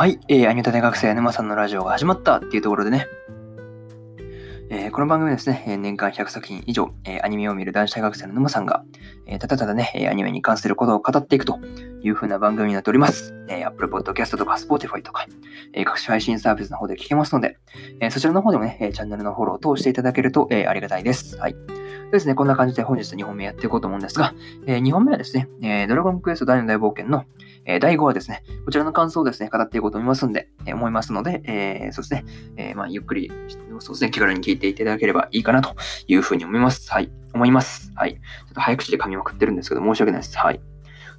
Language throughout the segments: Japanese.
はい、えー、アニメタ大学生沼さんのラジオが始まったっていうところでね、えー、この番組ですねえ、年間100作品以上、えー、アニメを見る男子大学生の沼さんが、え、ただただね、アニメに関することを語っていくという風な番組になっております。え、Apple Podcast とか Spotify とか、え、各種配信サービスの方で聞けますので、え、そちらの方でもね、チャンネルのフォローを通していただけると、え、ありがたいです。はい。ですね、こんな感じで本日2本目やっていこうと思うんですが、え、2本目はですね、え、ドラゴンクエスト大の大冒険の、え、第5話ですね、こちらの感想をですね、語っていこうと思いますんで、え、思いますので、えー、そうですね、えー、まあ、ゆっくり、そうですね、気軽に聞いていただければいいかなというふうに思います。はい。思います。はい。ちょっと早口で噛みまくってるんですけど、申し訳ないです。はい。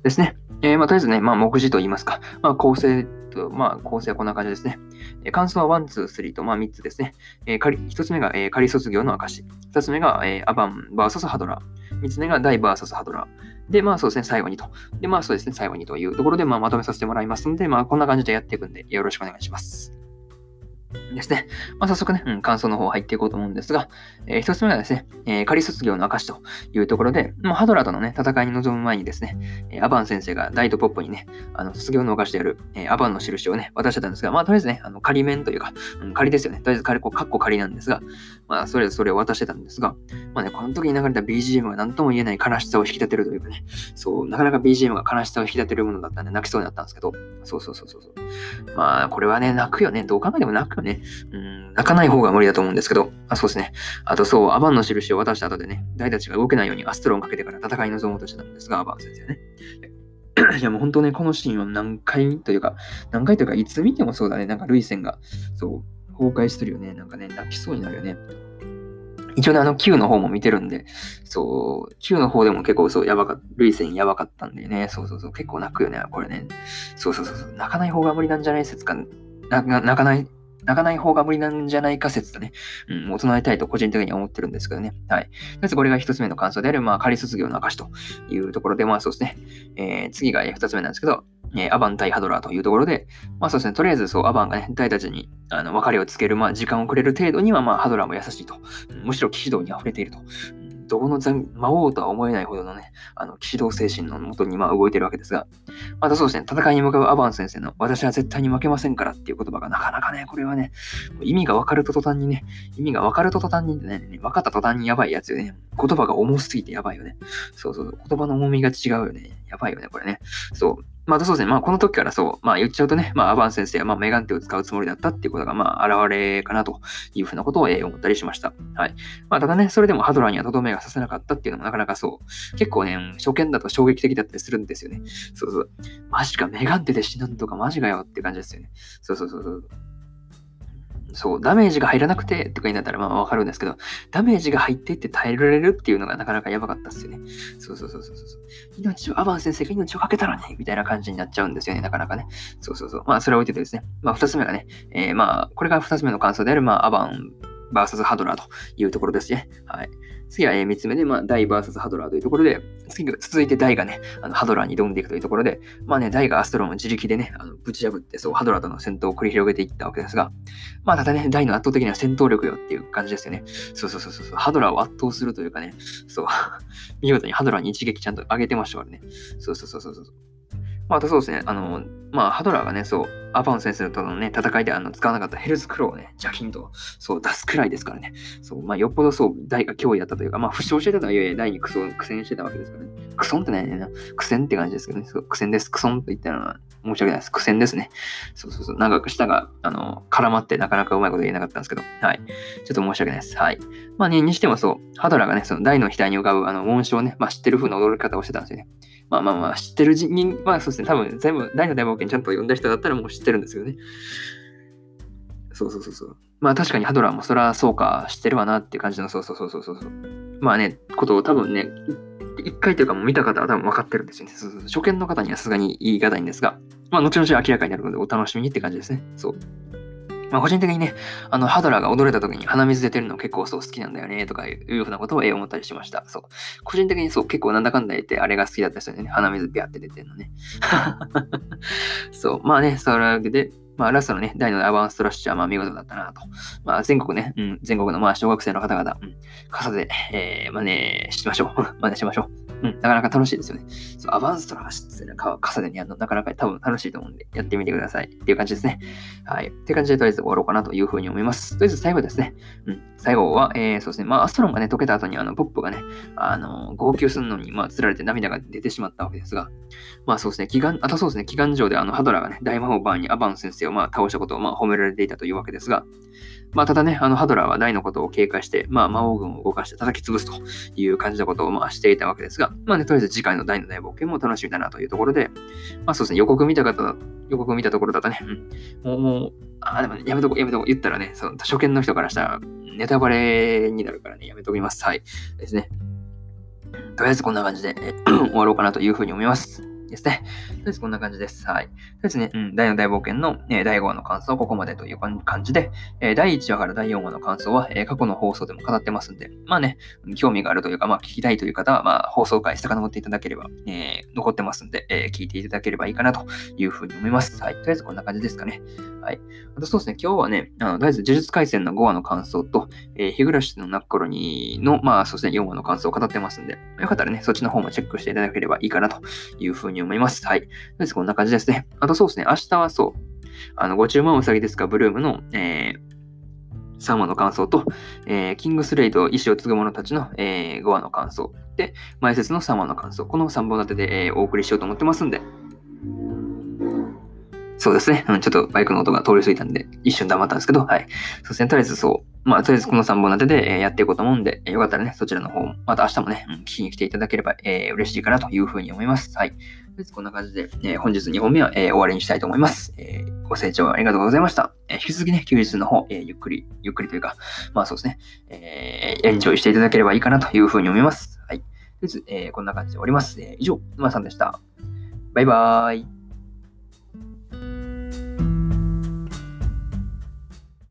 ですね。えー、まあ、とりあえずね、まあ、目次と言いますか、まあ、構成と、まあ、構成はこんな感じですね。えー、感想は1、2、3と、まあ、3つですね。えー、仮1つ目が、えー、仮卒業の証。2つ目が、えー、アバン VS ハドラー。3つ目がダイ VS ハドラー。で、まあそうですね、最後にと。で、まあそうですね、最後にというところで、まあまとめさせてもらいますので、まあこんな感じでやっていくんで、よろしくお願いします。ですね。まあ、早速ね、うん、感想の方入っていこうと思うんですが、えー、一つ目はですね、えー、仮卒業の証というところで、まあ、ハドラーとのね、戦いに臨む前にですね、えー、アバン先生がダイトポップにね、あの、卒業の証である、えー、アバンの印をね、渡してたんですが、まあ、とりあえずね、あの仮面というか、うん、仮ですよね。とりあえず仮、こう、カッコ仮なんですが、まあ、それそれを渡してたんですが、まあね、この時に流れた BGM が何とも言えない悲しさを引き立てるというかね、そう、なかなか BGM が悲しさを引き立てるものだったんで、泣きそうになったんですけど、そうそうそうそう。まあ、これはね、泣くよね。どう考えても泣くよね。うん、泣かない方が無理だと思うんですけど、あ、そうですね。あとそう、アバンの印を渡した後でね、大たちが動けないようにアストロンかけてから戦いに臨もうとしてたんですが、アバン先生ね。いや もう本当ね、このシーンを何回というか、何回というか、いつ見てもそうだね、なんか涙腺が、そう、崩壊してるよね。なんかね、泣きそうになるよね。一応ね、あの Q の方も見てるんで、そう、Q の方でも結構そう、やばかった、類線やばかったんでね、そうそうそう、結構泣くよね、これね。そうそうそう、泣かない方が無理なんじゃない説か、泣かない、泣かない方が無理なんじゃないか説とね、うん、もう唱えたいと個人的には思ってるんですけどね。はい。まずこれが一つ目の感想である、まあ、仮卒業の証というところで、まあそうですね。えー、次が二つ目なんですけど、えー、アバン対ハドラーというところで、まあそうですね、とりあえずそう、アバンがね、大たちにあの別れをつける、まあ時間をくれる程度には、まあハドラーも優しいと。むしろ騎士道に溢れていると。どこの魔王とは思えないほどのね、あの、騎士道精神のもとにま動いてるわけですが、またそうですね、戦いに向かうアバン先生の私は絶対に負けませんからっていう言葉がなかなかね、これはね、意味が分かると途端にね、意味が分かると途端にね、分かった途端にやばいやつよね。言葉が重すぎてやばいよね。そうそう、言葉の重みが違うよね。やばいよね、これね。そう。まあ、そうですね。まあ、この時からそう、まあ、言っちゃうとね、まあ、アバン先生は、まあ、メガンテを使うつもりだったっていうことが、まあ、現れかなというふうなことを、えー、思ったりしました。はい。まあ、ただね、それでもハドラーにはとどめがさせなかったっていうのもなかなかそう、結構ね、初見だと衝撃的だったりするんですよね。そうそう。マジか、メガンテで死ぬんとかマジかよって感じですよね。そうそうそうそう。そう、ダメージが入らなくてとかになったらまあわかるんですけど、ダメージが入ってって耐えられるっていうのがなかなかやばかったっすよね。そうそうそうそうそう。命を、アバン先生が命をかけたらね、みたいな感じになっちゃうんですよね、なかなかね。そうそうそう。まあそれを置いててですね。まあ二つ目がね、えー、まあこれが二つ目の感想である、まあアバン VS ハドラーというところですね。はい。次は、え3つ目で、まあ、ダイ VS ハドラーというところで、次が続いてダイがね、あのハドラーに挑んでいくというところで、まあね、ダイがアストロンを自力でね、あのぶち破って、そう、ハドラーとの戦闘を繰り広げていったわけですが、まあ、ただね、ダイの圧倒的な戦闘力よっていう感じですよね。そうそうそうそう、ハドラーを圧倒するというかね、そう、見事にハドラーに一撃ちゃんと上げてましたからね。そうそうそうそうそう。まあ、あとそうですね、あの、まあ、ハドラーがね、そう、アパン先生とのね、戦いであの使わなかったヘルスクローをね、邪菌と、そう、出すくらいですからね。そう、まあ、よっぽどそう、大が脅威だったというか、まあ、負傷してたとはいえ、大に苦戦苦戦してたわけですからね。クソンってないね、苦戦って感じですけどね。そう苦戦です。クソンと言ったのは申し訳ないです。苦戦ですね。そうそうそう。長く舌が、あの、絡まってなかなかうまいこと言えなかったんですけど、はい。ちょっと申し訳ないです。はい。まあね、にしてもそう、ハドラーがね、その大の額に浮かぶ、あの、紋章をね、まあ、知ってる風な驚き方をしてたんですよね。まあまあまあ、知ってる人、まあそうですね、多分全部、大の大冒険ちゃんと読んだ人だったらもう知ってるんですよね。そうそうそうそう。まあ確かにハドラーもそらそうか、知ってるわなっていう感じの、そうそうそうそうそう。まあね、ことを多分ね、一回というかもう見た方は多分分かってるんですよね。そうそう初見の方にはさすがに言い難いんですが、まあ後々明らかになるのでお楽しみにって感じですね。そう。まあ、個人的にね、あの、ハドラーが踊れた時に鼻水出てるの結構そう好きなんだよね、とかいうふうなことを思ったりしました。そう。個人的にそう、結構なんだかんだ言ってあれが好きだった人でね、鼻水ビャって出てるのね。そう。まあね、それで、まあ、ラストのね、大のアバンストラッシュはまあ見事だったなと。まあ、全国ね、うん、全国のまあ小学生の方々、うん、傘で、えー、真似しましょう。真似しましょう。うん、なかなか楽しいですよね。そう、アバンストラーシってね、傘でにやるの、なかなか多分楽しいと思うんで、やってみてください。っていう感じですね。はい。って感じで、とりあえず終わろうかなというふうに思います。とりあえず最後ですね。うん。最後は、えー、そうですね。まあ、アストロンがね、溶けた後に、あの、ポップがね、あの、号泣するのに、まあ、釣られて涙が出てしまったわけですが、まあ、そうですね。祈願、あとそうですね。祈願上で、あの、ハドラーがね、大魔法バーンにアバン先生を、まあ、倒したことを、まあ、褒められていたというわけですが、まあ、ただね、あの、ハドラーは大のことを警戒して、まあ、魔王軍を動かして叩き潰すという感じのことを、まあ、していたわけですが、まあね、とりあえず次回の大の大冒険も楽しみだなというところで、まあ、そうですね、予告見た方、予告見たところだとね、うん、もう、もう、あ、でも、ね、やめとこ、やめとこ、言ったらね、その、初見の人からしたら、ネタバレになるからね、やめときます。はい。ですね。とりあえずこんな感じで、終わろうかなというふうに思います。ですね。とりあえずこんな感じです。はい。とりあえずね、うん、第4大冒険の、え第5話の感想はここまでという感じで、え第1話から第4話の感想は、え過去の放送でも語ってますんで、まあね、興味があるというか、まあ聞きたいという方は、まあ放送回遡っていただければ、えー、残ってますんで、えー、聞いていただければいいかなというふうに思います。はい。とりあえずこんな感じですかね。はい。あとそうですね、今日はね、あの、とりあえず呪術廻戦の5話の感想と、えー、日暮らしのナッコロニの、まあそうですね、4話の感想を語ってますんで、よかったらね、そっちの方もチェックしていただければいいかなというふうに思います。はい。とりあえずこんな感じですね。あとそうですね、明日はそう、あの、ご注文うさぎですか、ブルームの、えー、3話の感想と、えー、キングスレイと意志を継ぐ者たちの、えー、5話の感想で、前説の3話の感想、この3本立てで、えー、お送りしようと思ってますんで、そうですね。ちょっとバイクの音が通り過ぎたんで、一瞬黙ったんですけど、はい。そうですね。とりあえずそう。まあ、とりあえずこの3本立てで、えやっていこうと思うんで、えよかったらね、そちらの方、また明日もね、うん、聞きに来ていただければ、えー、嬉しいかなというふうに思います。はい。とりあえずこんな感じで、えー、本日2本目は、えー、終わりにしたいと思います。え、ご清聴ありがとうございました。え引き続きね、休日の方、えゆっくり、ゆっくりというか、まあそうですね、えエンジョイしていただければいいかなというふうに思います。はい。とりあえず、えこんな感じで終わります。え以上、沼さんでした。バイバーイ。